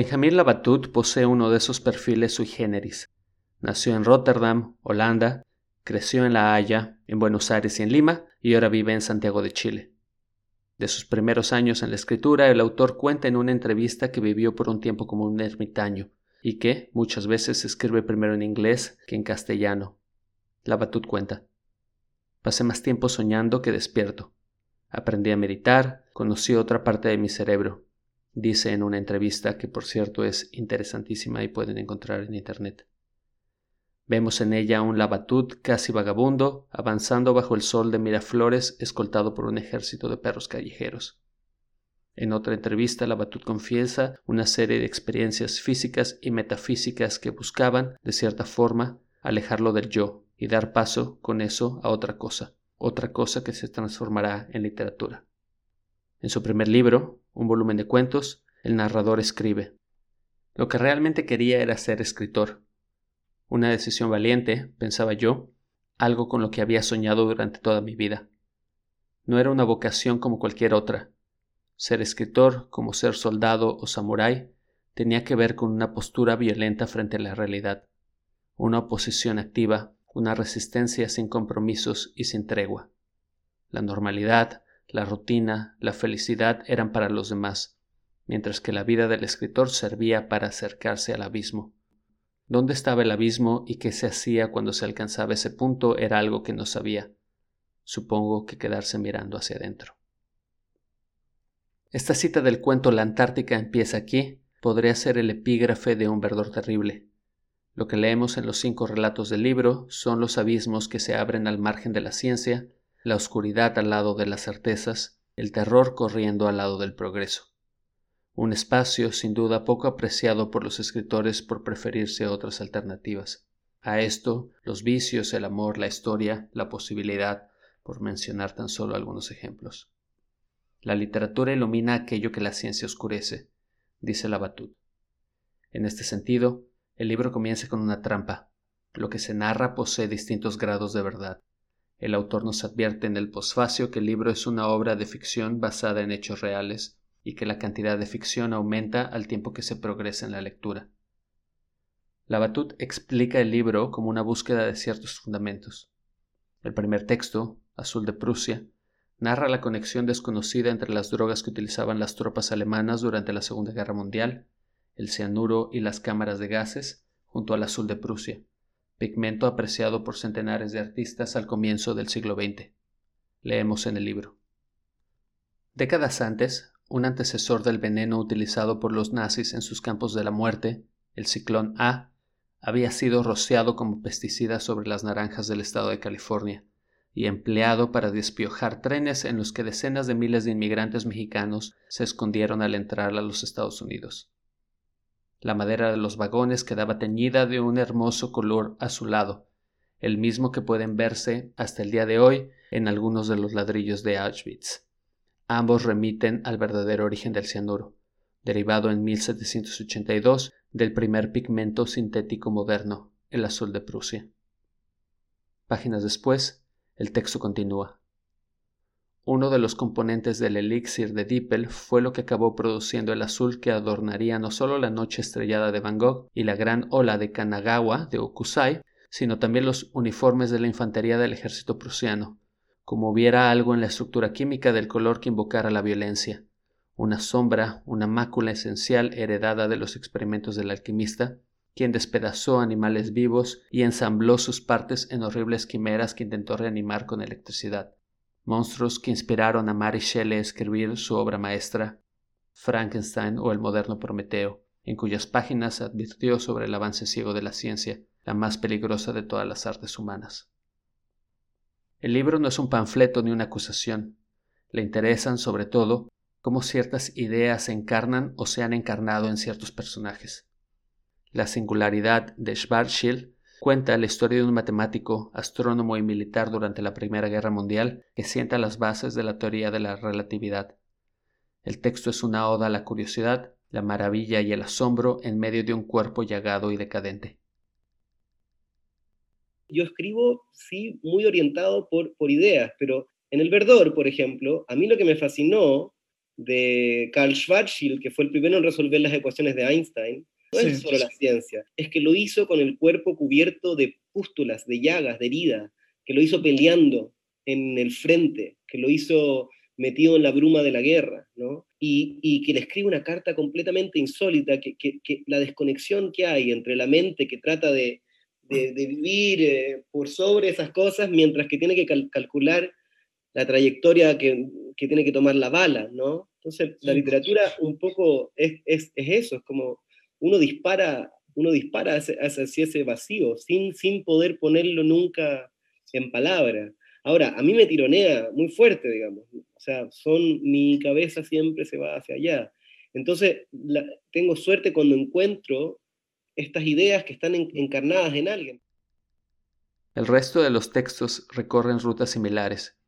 Benjamín Labatut posee uno de esos perfiles sui generis. Nació en Rotterdam, Holanda, creció en La Haya, en Buenos Aires y en Lima, y ahora vive en Santiago de Chile. De sus primeros años en la escritura, el autor cuenta en una entrevista que vivió por un tiempo como un ermitaño, y que muchas veces escribe primero en inglés que en castellano. Labatut cuenta. Pasé más tiempo soñando que despierto. Aprendí a meditar, conocí otra parte de mi cerebro, dice en una entrevista que por cierto es interesantísima y pueden encontrar en internet. Vemos en ella un labatut casi vagabundo, avanzando bajo el sol de Miraflores, escoltado por un ejército de perros callejeros. En otra entrevista, Labatut confiesa una serie de experiencias físicas y metafísicas que buscaban, de cierta forma, alejarlo del yo y dar paso con eso a otra cosa, otra cosa que se transformará en literatura. En su primer libro, un volumen de cuentos, el narrador escribe Lo que realmente quería era ser escritor. Una decisión valiente, pensaba yo, algo con lo que había soñado durante toda mi vida. No era una vocación como cualquier otra. Ser escritor, como ser soldado o samurái, tenía que ver con una postura violenta frente a la realidad, una oposición activa, una resistencia sin compromisos y sin tregua. La normalidad, la rutina, la felicidad eran para los demás, mientras que la vida del escritor servía para acercarse al abismo. ¿Dónde estaba el abismo y qué se hacía cuando se alcanzaba ese punto era algo que no sabía. Supongo que quedarse mirando hacia adentro. Esta cita del cuento La Antártica empieza aquí podría ser el epígrafe de un verdor terrible. Lo que leemos en los cinco relatos del libro son los abismos que se abren al margen de la ciencia la oscuridad al lado de las certezas, el terror corriendo al lado del progreso. Un espacio sin duda poco apreciado por los escritores por preferirse a otras alternativas. A esto, los vicios, el amor, la historia, la posibilidad, por mencionar tan solo algunos ejemplos. La literatura ilumina aquello que la ciencia oscurece, dice Labatut. En este sentido, el libro comienza con una trampa. Lo que se narra posee distintos grados de verdad. El autor nos advierte en el posfacio que el libro es una obra de ficción basada en hechos reales y que la cantidad de ficción aumenta al tiempo que se progresa en la lectura. Labatut explica el libro como una búsqueda de ciertos fundamentos. El primer texto, Azul de Prusia, narra la conexión desconocida entre las drogas que utilizaban las tropas alemanas durante la Segunda Guerra Mundial, el cianuro y las cámaras de gases, junto al azul de Prusia pigmento apreciado por centenares de artistas al comienzo del siglo XX. Leemos en el libro. Décadas antes, un antecesor del veneno utilizado por los nazis en sus campos de la muerte, el ciclón A, había sido rociado como pesticida sobre las naranjas del estado de California y empleado para despiojar trenes en los que decenas de miles de inmigrantes mexicanos se escondieron al entrar a los Estados Unidos. La madera de los vagones quedaba teñida de un hermoso color azulado, el mismo que pueden verse hasta el día de hoy en algunos de los ladrillos de Auschwitz. Ambos remiten al verdadero origen del cianuro, derivado en 1782 del primer pigmento sintético moderno, el azul de Prusia. Páginas después, el texto continúa. Uno de los componentes del elixir de Dippel fue lo que acabó produciendo el azul que adornaría no solo la noche estrellada de Van Gogh y la gran ola de Kanagawa de Okusai, sino también los uniformes de la infantería del ejército prusiano, como hubiera algo en la estructura química del color que invocara la violencia, una sombra, una mácula esencial heredada de los experimentos del alquimista, quien despedazó animales vivos y ensambló sus partes en horribles quimeras que intentó reanimar con electricidad monstruos que inspiraron a Mary Shelley a escribir su obra maestra, Frankenstein o el moderno Prometeo, en cuyas páginas advirtió sobre el avance ciego de la ciencia, la más peligrosa de todas las artes humanas. El libro no es un panfleto ni una acusación. Le interesan, sobre todo, cómo ciertas ideas se encarnan o se han encarnado en ciertos personajes. La singularidad de Schwarzschild cuenta la historia de un matemático, astrónomo y militar durante la Primera Guerra Mundial que sienta las bases de la teoría de la relatividad. El texto es una oda a la curiosidad, la maravilla y el asombro en medio de un cuerpo llagado y decadente. Yo escribo, sí, muy orientado por, por ideas, pero en el Verdor, por ejemplo, a mí lo que me fascinó de Karl Schwarzschild, que fue el primero en resolver las ecuaciones de Einstein, no es solo la ciencia, es que lo hizo con el cuerpo cubierto de pústulas, de llagas, de heridas, que lo hizo peleando en el frente, que lo hizo metido en la bruma de la guerra, ¿no? Y, que le escribe una carta completamente insólita, que, la desconexión que hay entre la mente que trata de, vivir eh, por sobre esas cosas, mientras que tiene que calcular la trayectoria que, tiene que tomar la bala, ¿no? Entonces, la literatura un poco es, es, eso, es como uno dispara, uno dispara hacia, ese vacío, sin, sin poder ponerlo nunca en palabra. Ahora, a mí me tironea muy fuerte, digamos. O sea, son, mi cabeza siempre se va hacia allá. Entonces, tengo suerte cuando encuentro estas ideas que están encarnadas en alguien. El resto de los textos recorren rutas similares.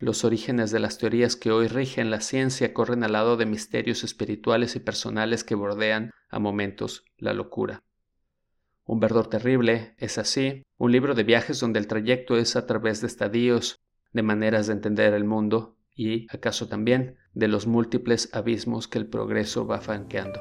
Los orígenes de las teorías que hoy rigen la ciencia corren al lado de misterios espirituales y personales que bordean, a momentos, la locura. Un verdor terrible es así, un libro de viajes donde el trayecto es a través de estadios, de maneras de entender el mundo y, acaso también, de los múltiples abismos que el progreso va franqueando.